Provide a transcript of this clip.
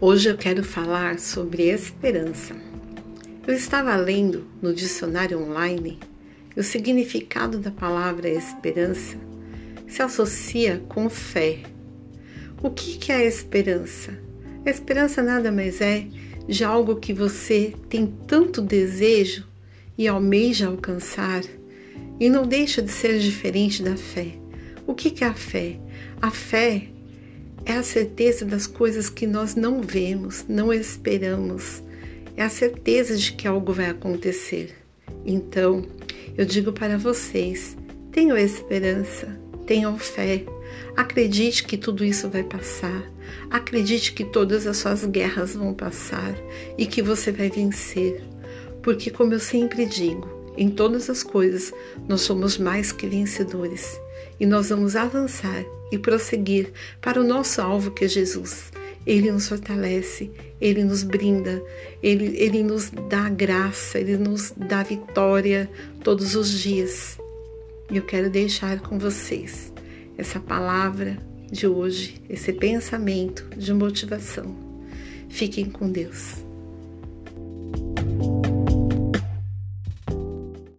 Hoje eu quero falar sobre esperança. Eu estava lendo no dicionário online e o significado da palavra esperança se associa com fé. O que é a esperança? A esperança nada mais é de algo que você tem tanto desejo e almeja alcançar, e não deixa de ser diferente da fé. O que é a fé? A fé é a certeza das coisas que nós não vemos, não esperamos. É a certeza de que algo vai acontecer. Então, eu digo para vocês: tenham esperança, tenham fé. Acredite que tudo isso vai passar. Acredite que todas as suas guerras vão passar e que você vai vencer. Porque, como eu sempre digo, em todas as coisas nós somos mais que vencedores e nós vamos avançar e prosseguir para o nosso alvo que é Jesus. Ele nos fortalece, ele nos brinda, ele, ele nos dá graça, ele nos dá vitória todos os dias. E eu quero deixar com vocês essa palavra de hoje, esse pensamento de motivação. Fiquem com Deus.